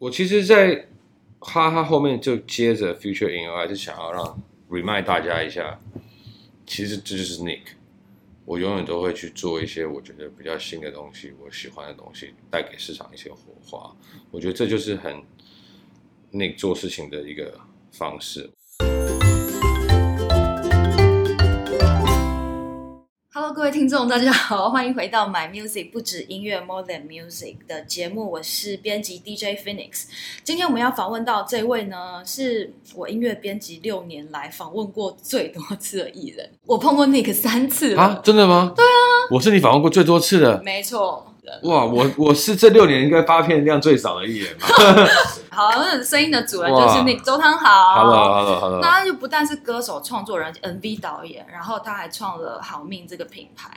我其实，在哈哈后面就接着 Future in Your Eyes，是想要让 remind 大家一下，其实这就是 Nick。我永远都会去做一些我觉得比较新的东西，我喜欢的东西，带给市场一些火花。我觉得这就是很 Nick 做事情的一个方式。各位听众，大家好，欢迎回到 My Music 不止音乐 More Than Music 的节目，我是编辑 DJ Phoenix。今天我们要访问到这位呢，是我音乐编辑六年来访问过最多次的艺人。我碰过 Nick 三次啊，真的吗？对啊，我是你访问过最多次的，没错。哇，我我是这六年应该发片量最少的艺人嘛。好，那声音的主人就是那个周汤豪。Hello，Hello，Hello。那他就不但是歌手、创作人、MV 导演，然后他还创了好命这个品牌，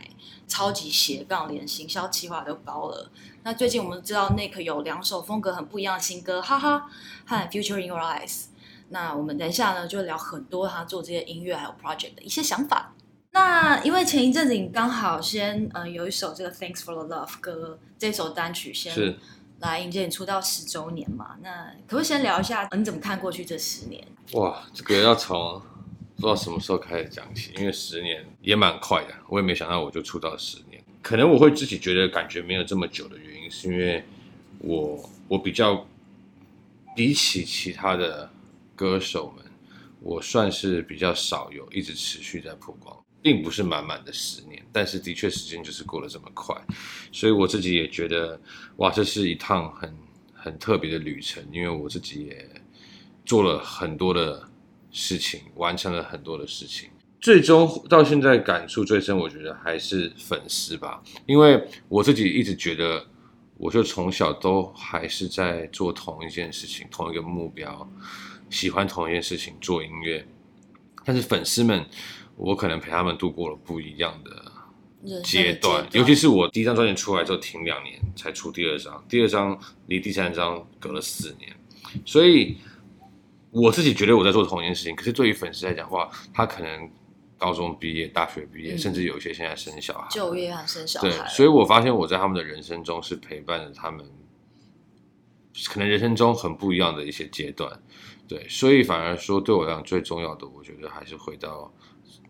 超级斜杠，连行销企划都包了。那最近我们知道 Nick 有两首风格很不一样的新歌，哈哈和 Future in Your Eyes。那我们等一下呢，就聊很多他做这些音乐还有 project 的一些想法。那因为前一阵子你刚好先呃有一首这个 Thanks for the Love 歌，这首单曲先是来迎接你出道十周年嘛？那可不可以先聊一下你怎么看过去这十年？哇，这个要从不知道什么时候开始讲起，因为十年也蛮快的，我也没想到我就出道十年。可能我会自己觉得感觉没有这么久的原因，是因为我我比较比起其他的歌手们，我算是比较少有一直持续在曝光。并不是满满的十年，但是的确时间就是过得这么快，所以我自己也觉得，哇，这是一趟很很特别的旅程，因为我自己也做了很多的事情，完成了很多的事情，最终到现在感触最深，我觉得还是粉丝吧，因为我自己一直觉得，我就从小都还是在做同一件事情，同一个目标，喜欢同一件事情，做音乐，但是粉丝们。我可能陪他们度过了不一样的阶段，尤其是我第一张专辑出来之后停两年才出第二张，第二张离第三张隔了四年，所以我自己觉得我在做同一件事情，可是对于粉丝来讲的话，他可能高中毕业、大学毕业，嗯、甚至有一些现在生小孩，就业还生小孩，对，所以我发现我在他们的人生中是陪伴着他们，可能人生中很不一样的一些阶段，对，所以反而说对我来讲最重要的，我觉得还是回到。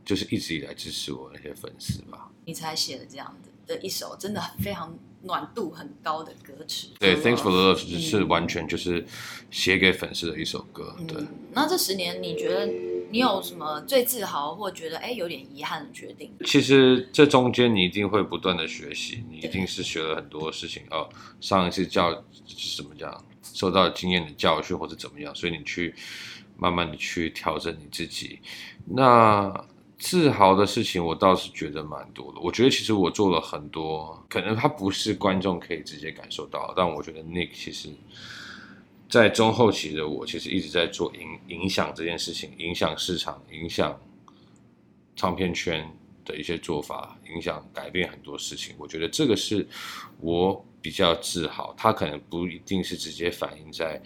就是一直以来支持我那些粉丝吧，你才写了这样子的一首真的非常暖度很高的歌词。对，Thanks for the Love 是完全就是写给粉丝的一首歌。对、嗯，那这十年你觉得你有什么最自豪或觉得哎有点遗憾的决定？其实这中间你一定会不断的学习，你一定是学了很多事情哦。上一次教是怎么讲，受到经验的教训或者怎么样，所以你去慢慢的去调整你自己。那自豪的事情，我倒是觉得蛮多的。我觉得其实我做了很多，可能他不是观众可以直接感受到，但我觉得 Nick 其实，在中后期的我，其实一直在做影影响这件事情，影响市场，影响唱片圈的一些做法，影响改变很多事情。我觉得这个是我比较自豪。他可能不一定是直接反映在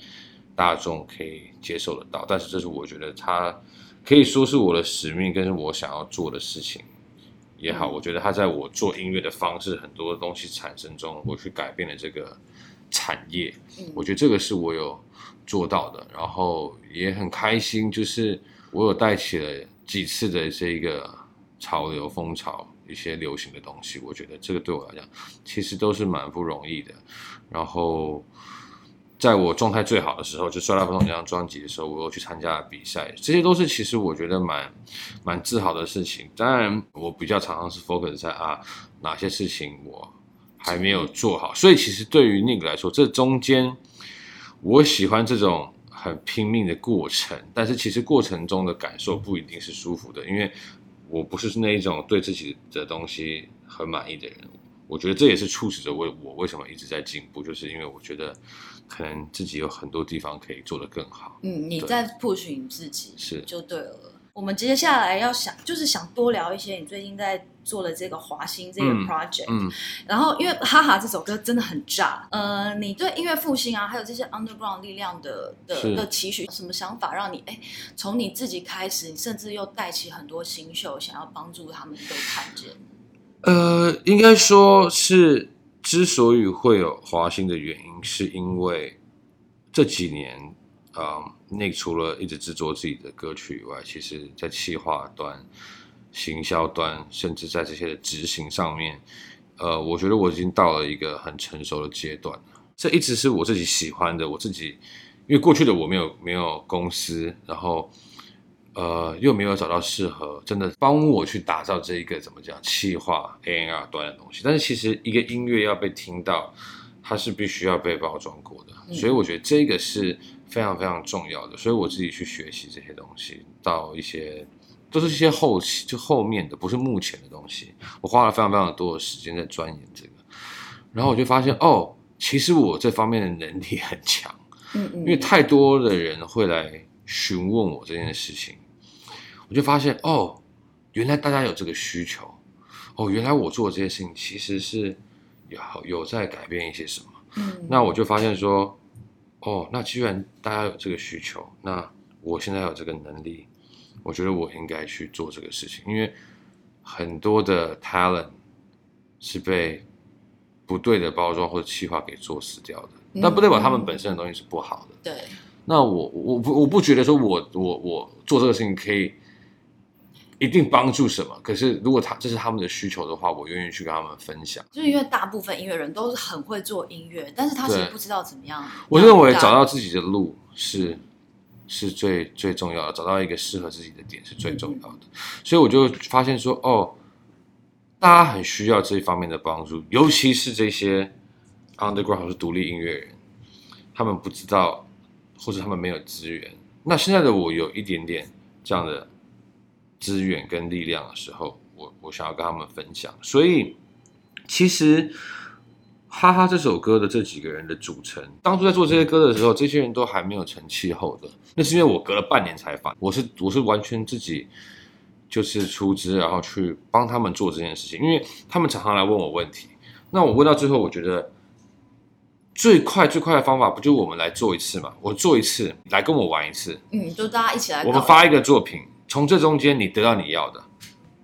大众可以接受得到，但是这是我觉得他。可以说是我的使命，跟是我想要做的事情也好。我觉得它在我做音乐的方式，很多东西产生中，我去改变了这个产业。我觉得这个是我有做到的，然后也很开心，就是我有带起了几次的这一个潮流风潮，一些流行的东西。我觉得这个对我来讲，其实都是蛮不容易的。然后。在我状态最好的时候，就《摔大不同》这张专辑的时候，我又去参加了比赛，这些都是其实我觉得蛮蛮自豪的事情。当然，我比较常常是 focus 在啊哪些事情我还没有做好，所以其实对于 Nick 来说，这中间我喜欢这种很拼命的过程，但是其实过程中的感受不一定是舒服的，因为我不是那一种对自己的东西很满意的人。我觉得这也是促使着我我为什么一直在进步，就是因为我觉得。可能自己有很多地方可以做得更好。嗯，你在 push 你自己是就对了。我们接下来要想，就是想多聊一些你最近在做的这个华星这个 project。嗯。嗯，然后，因为哈哈这首歌真的很炸。呃，你对音乐复兴啊，还有这些 underground 力量的的的期许，什么想法让你哎，从你自己开始，你甚至又带起很多新秀，想要帮助他们都看见。呃，应该说是之所以会有华星的原因。是因为这几年，呃，Nick 除了一直制作自己的歌曲以外，其实在企划端、行销端，甚至在这些的执行上面，呃，我觉得我已经到了一个很成熟的阶段。这一直是我自己喜欢的，我自己，因为过去的我没有没有公司，然后。呃，又没有找到适合真的帮我去打造这一个怎么讲气化 A N R 端的东西。但是其实一个音乐要被听到，它是必须要被包装过的，嗯、所以我觉得这个是非常非常重要的。所以我自己去学习这些东西，到一些都是一些后期就后面的，不是目前的东西。我花了非常非常多的时间在钻研这个，然后我就发现哦，其实我这方面的能力很强，嗯嗯，因为太多的人会来询问我这件事情。我就发现哦，原来大家有这个需求，哦，原来我做这些事情其实是有有在改变一些什么。嗯，那我就发现说，哦，那既然大家有这个需求，那我现在有这个能力，我觉得我应该去做这个事情，因为很多的 talent 是被不对的包装或者企划给做死掉的，那不代表他们本身的东西是不好的。对，那我我不我不觉得说我我我做这个事情可以。一定帮助什么？可是如果他这是他们的需求的话，我愿意去跟他们分享。就是因为大部分音乐人都是很会做音乐，但是他其实不知道怎么样。我认为找到自己的路是是最最重要的，找到一个适合自己的点是最重要的。嗯、所以我就发现说，哦，大家很需要这一方面的帮助，尤其是这些 underground 或是独立音乐人，他们不知道或者他们没有资源。那现在的我有一点点这样的。资源跟力量的时候，我我想要跟他们分享。所以，其实《哈哈》这首歌的这几个人的组成，当初在做这些歌的时候，这些人都还没有成气候的。那是因为我隔了半年才发，我是我是完全自己就是出资，然后去帮他们做这件事情。因为他们常常来问我问题，那我问到最后，我觉得最快最快的方法，不就我们来做一次嘛？我做一次，来跟我玩一次，嗯，就大家一起来，我们发一个作品。从这中间你得到你要的，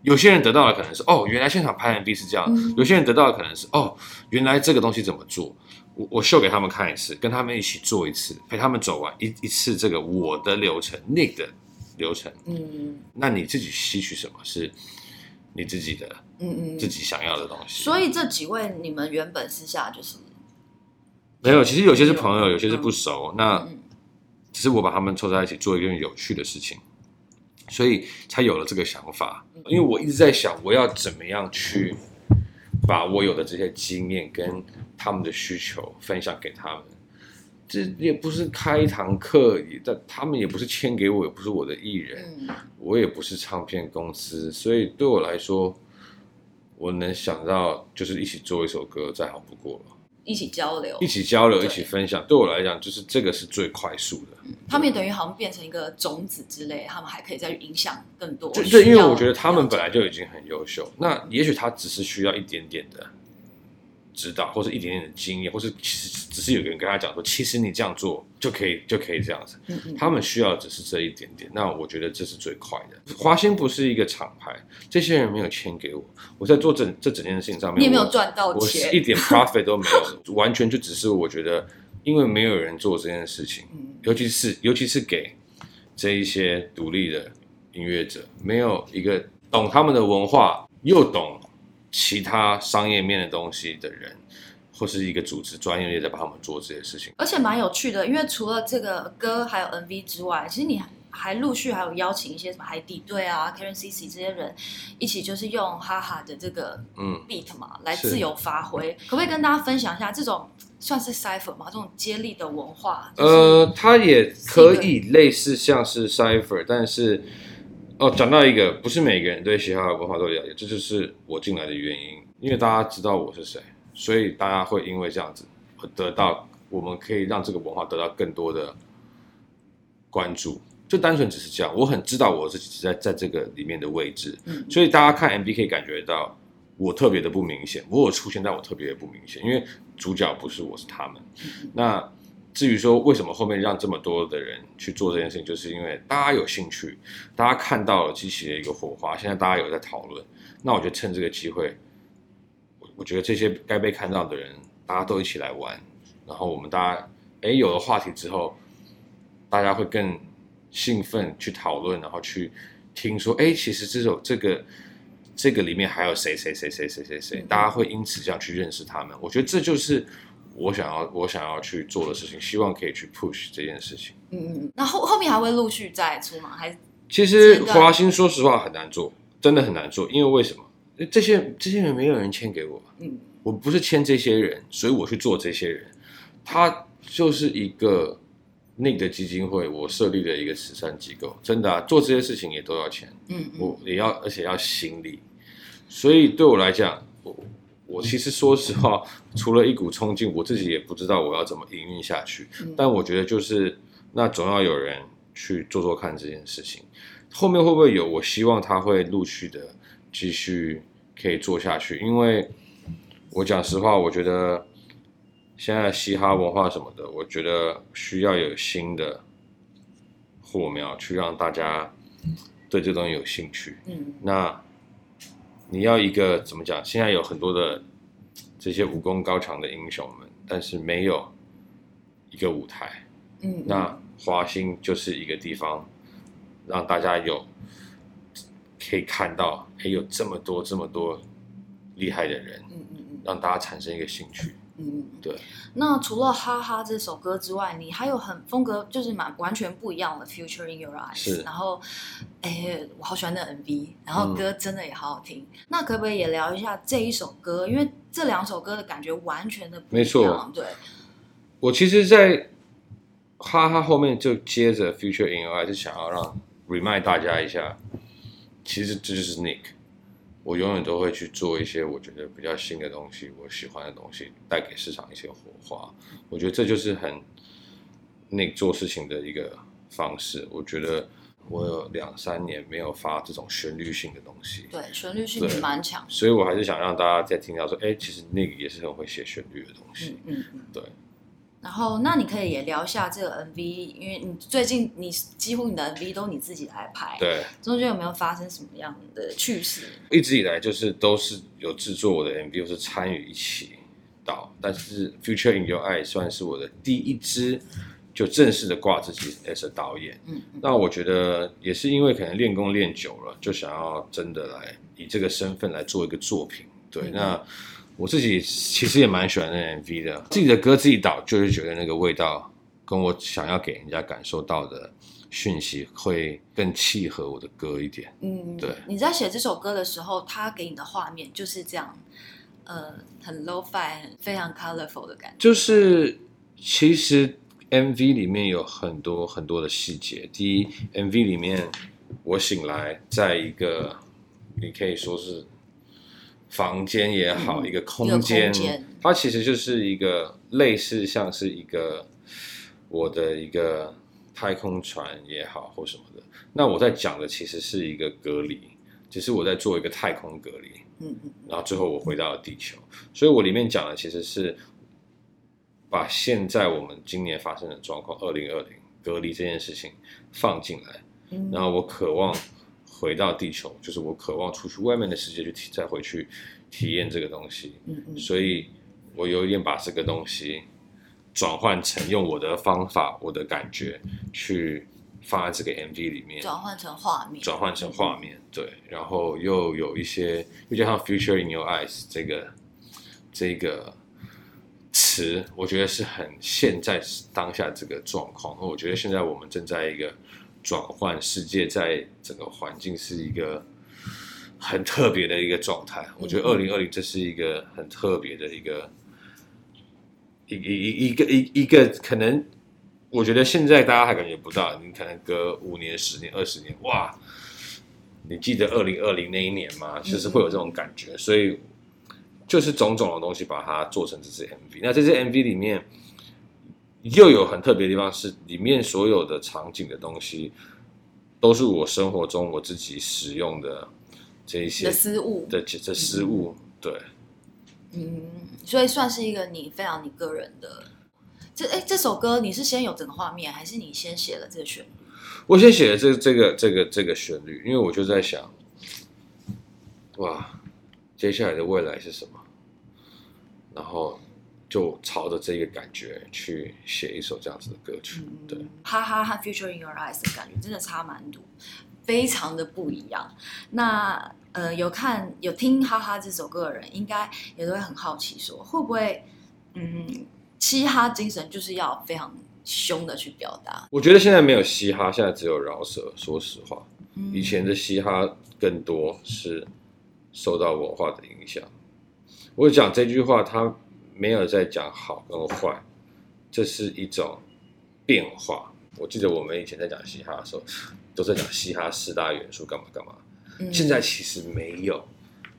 有些人得到的可能是哦，原来现场拍 MV 是这样；嗯、有些人得到的可能是哦，原来这个东西怎么做，我我秀给他们看一次，跟他们一起做一次，陪他们走完一一次这个我的流程，Nick 的流程。嗯，那你自己吸取什么是你自己的，嗯嗯，自己想要的东西。所以这几位你们原本私下就是？没有，其实有些是朋友，有些是不熟，嗯、那只是我把他们凑在一起做一件有趣的事情。所以才有了这个想法，因为我一直在想，我要怎么样去把我有的这些经验跟他们的需求分享给他们。这也不是开一堂课，但他们也不是签给我，也不是我的艺人，我也不是唱片公司，所以对我来说，我能想到就是一起做一首歌，再好不过了。一起交流，一起交流，一起分享。对我来讲，就是这个是最快速的。嗯、他们也等于好像变成一个种子之类，他们还可以再去影响更多。对，对，因为我觉得他们本来就已经很优秀，那也许他只是需要一点点的。指导，或是一点点的经验，或是其实只是有个人跟他讲说，其实你这样做就可以，就可以这样子。嗯嗯，他们需要的只是这一点点。那我觉得这是最快的。华星不是一个厂牌，这些人没有钱给我，我在做整这整件事情上面，你也没有赚到钱，我是一点 profit 都没有，完全就只是我觉得，因为没有人做这件事情，尤其是尤其是给这一些独立的音乐者，没有一个懂他们的文化又懂。其他商业面的东西的人，或是一个组织专业在帮他们做这些事情，而且蛮有趣的。因为除了这个歌还有 MV 之外，其实你还陆续还有邀请一些什么海底队啊、Karen CC 这些人一起，就是用哈哈的这个嗯 beat 嘛，来自由发挥。可不可以跟大家分享一下这种算是 Cypher 吗？这种接力的文化？呃，它也可以类似像是 Cypher，但是。哦，讲到一个，不是每个人对嘻哈的文化都了解，这就是我进来的原因。因为大家知道我是谁，所以大家会因为这样子得到，我们可以让这个文化得到更多的关注。就单纯只是这样，我很知道我自己在在这个里面的位置，所以大家看 MV 可以感觉到我特别的不明显，我有出现，但我特别的不明显，因为主角不是我，是他们。那。至于说为什么后面让这么多的人去做这件事情，就是因为大家有兴趣，大家看到了机器的一个火花，现在大家有在讨论，那我就趁这个机会，我我觉得这些该被看到的人，大家都一起来玩，然后我们大家哎，有了话题之后，大家会更兴奋去讨论，然后去听说，哎，其实这首这个这个里面还有谁谁谁谁谁谁谁，大家会因此这样去认识他们。我觉得这就是我想要我想要去做的事情，希望可以去 push 这件事情。嗯嗯，那后后面还会陆续再出吗？还是？其实华兴说实话很难做，真的很难做，因为为什么？这些这些人没有人签给我，嗯，我不是签这些人，所以我去做这些人，他。就是一个那个基金会，我设立的一个慈善机构，真的啊，做这些事情也都要钱，嗯，嗯，我也要，而且要心力，所以对我来讲，我我其实说实话，除了一股冲劲，我自己也不知道我要怎么营运下去，嗯，但我觉得就是那总要有人去做做看这件事情，后面会不会有？我希望他会陆续的继续可以做下去，因为我讲实话，我觉得。现在嘻哈文化什么的，我觉得需要有新的火苗去让大家对这东西有兴趣。嗯，那你要一个怎么讲？现在有很多的这些武功高强的英雄们，但是没有一个舞台。嗯，那华星就是一个地方，让大家有可以看到，还有这么多这么多厉害的人。嗯嗯嗯，让大家产生一个兴趣。嗯，对。那除了哈哈这首歌之外，你还有很风格就是蛮完全不一样的《Future in Your Eyes》。是。然后，哎，我好喜欢那 MV，然后歌真的也好好听。嗯。那可不可以也聊一下这一首歌？因为这两首歌的感觉完全的不一样。没错。对。我其实，在哈哈后面就接着《Future in Your Eyes》，就想要让 remind 大家一下，其实这就是 Nick。我永远都会去做一些我觉得比较新的东西，我喜欢的东西，带给市场一些火花。我觉得这就是很那做事情的一个方式。我觉得我有两三年没有发这种旋律性的东西，对，旋律性蛮强，所以我还是想让大家再听到说，哎，其实那个也是很会写旋律的东西，嗯嗯，对。然后，那你可以也聊一下这个 MV，因为你最近你几乎你的 MV 都你自己来拍，对，中间有没有发生什么样的趣事？一直以来就是都是有制作我的 MV，或是参与一起导，但是《Future in Your Eyes》算是我的第一支就正式的挂自己 as 导演。嗯，那我觉得也是因为可能练功练久了，就想要真的来以这个身份来做一个作品。对，嗯、那。我自己其实也蛮喜欢那 MV 的，自己的歌自己导，就是觉得那个味道跟我想要给人家感受到的讯息会更契合我的歌一点。嗯，对。你在写这首歌的时候，他给你的画面就是这样，呃，很 low fi，非常 colorful 的感觉。就是其实 MV 里面有很多很多的细节。第一，MV 里面我醒来在一个，你可以说是。房间也好，嗯、一个空间，它其实就是一个类似像是一个我的一个太空船也好，或什么的。那我在讲的其实是一个隔离，只是我在做一个太空隔离。嗯嗯。然后最后我回到了地球，所以我里面讲的其实是把现在我们今年发生的状况，二零二零隔离这件事情放进来。嗯。然后我渴望。回到地球，就是我渴望出去外面的世界去体，再回去体验这个东西。嗯嗯，所以我有一点把这个东西转换成用我的方法、我的感觉去放在这个 MV 里面，转换成画面，转换成画面，对。然后又有一些，又加上 “future in your eyes” 这个这个词，我觉得是很现在当下这个状况。我觉得现在我们正在一个。转换世界，在整个环境是一个很特别的一个状态。我觉得二零二零这是一个很特别的一个一一一个一一个可能，我觉得现在大家还感觉不到。你可能隔五年、十年、二十年，哇！你记得二零二零那一年吗？就是会有这种感觉。所以就是种种的东西把它做成这支 MV。那这支 MV 里面。又有很特别的地方是，里面所有的场景的东西，都是我生活中我自己使用的这一些的失误的这失误，对，嗯，所以算是一个你非常你个人的。这哎，这首歌你是先有整个画面，还是你先写了这个旋律？我先写了这这个这个这个旋律，因为我就在想，哇，接下来的未来是什么？然后。就朝着这个感觉去写一首这样子的歌曲。嗯、对，哈哈和 Future in Your Eyes 的感觉真的差蛮多，非常的不一样。那呃，有看有听哈哈这首歌的人，应该也都会很好奇，说会不会嗯，嘻哈精神就是要非常凶的去表达？我觉得现在没有嘻哈，现在只有饶舌。说实话，以前的嘻哈更多是受到文化的影响。我讲这句话，他没有在讲好跟坏，这是一种变化。我记得我们以前在讲嘻哈的时候，都在讲嘻哈四大元素干嘛干嘛。现在其实没有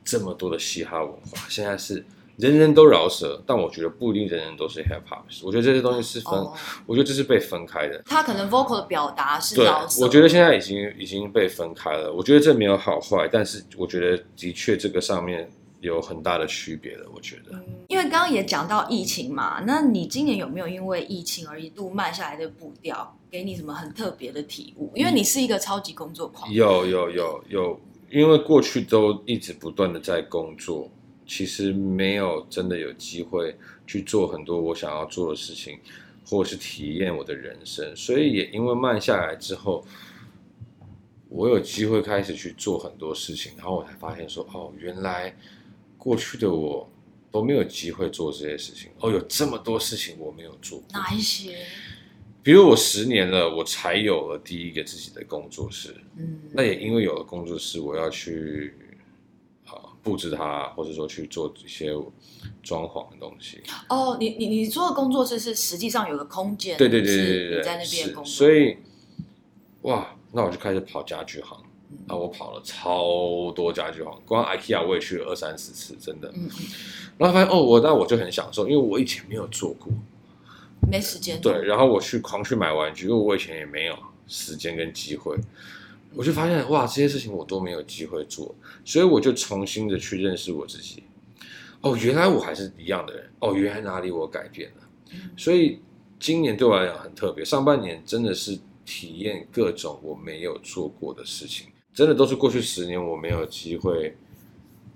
这么多的嘻哈文化，现在是人人都饶舌，但我觉得不一定人人都是 hip hop。我觉得这些东西是分，oh. 我觉得这是被分开的。他可能 vocal 的表达是饶舌。对，我觉得现在已经已经被分开了。我觉得这没有好坏，但是我觉得的确这个上面。有很大的区别的，我觉得。因为刚刚也讲到疫情嘛，那你今年有没有因为疫情而一度慢下来的步调，给你什么很特别的体悟？因为你是一个超级工作狂。有有有有，因为过去都一直不断的在工作，其实没有真的有机会去做很多我想要做的事情，或者是体验我的人生，所以也因为慢下来之后，我有机会开始去做很多事情，然后我才发现说，哦，原来。过去的我都没有机会做这些事情哦，有这么多事情我没有做。哪一些？比如我十年了，我才有了第一个自己的工作室。嗯，那也因为有了工作室，我要去啊布置它，或者说去做一些装潢的东西。哦，你你你做的工作室是实际上有个空间？对对对对对对，在那边工作。所以，哇，那我就开始跑家具行。那我跑了超多家具行，光 IKEA 我也去了二三十次，真的。然后发现哦，我那我就很享受，因为我以前没有做过，没时间。对，然后我去狂去买玩具，因为我以前也没有时间跟机会。我就发现哇，这些事情我都没有机会做，所以我就重新的去认识我自己。哦，原来我还是一样的人。哦，原来哪里我改变了。所以今年对我来讲很特别，上半年真的是体验各种我没有做过的事情。真的都是过去十年我没有机会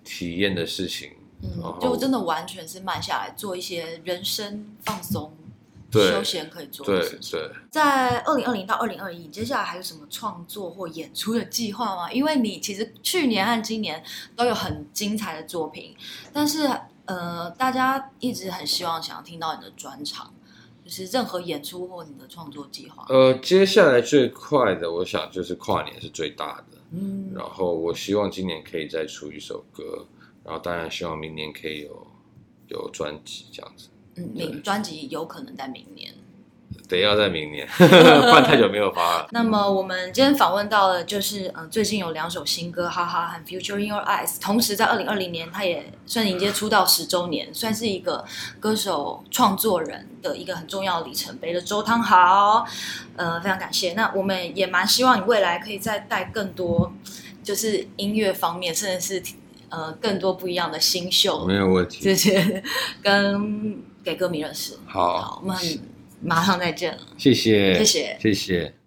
体验的事情，嗯，就真的完全是慢下来做一些人生放松、休闲可以做的事情。对，对，在二零二零到二零二一，接下来还有什么创作或演出的计划吗？因为你其实去年和今年都有很精彩的作品，但是呃，大家一直很希望想要听到你的专场。就是任何演出或你的创作计划。呃，接下来最快的，我想就是跨年是最大的。嗯，然后我希望今年可以再出一首歌，然后当然希望明年可以有有专辑这样子。嗯，明专辑有可能在明年。得要在明年，不然太久没有发了。那么我们今天访问到了就是，嗯、呃，最近有两首新歌，哈哈和 Future in Your Eyes。同时在二零二零年，他也算迎接出道十周年，算是一个歌手创作人的一个很重要的里程碑的周汤豪。呃，非常感谢。那我们也蛮希望你未来可以再带更多，就是音乐方面，甚至是呃更多不一样的新秀，没有问题。这些跟给歌迷认识。好，好，我们。马上再见了，谢谢，谢谢，谢谢。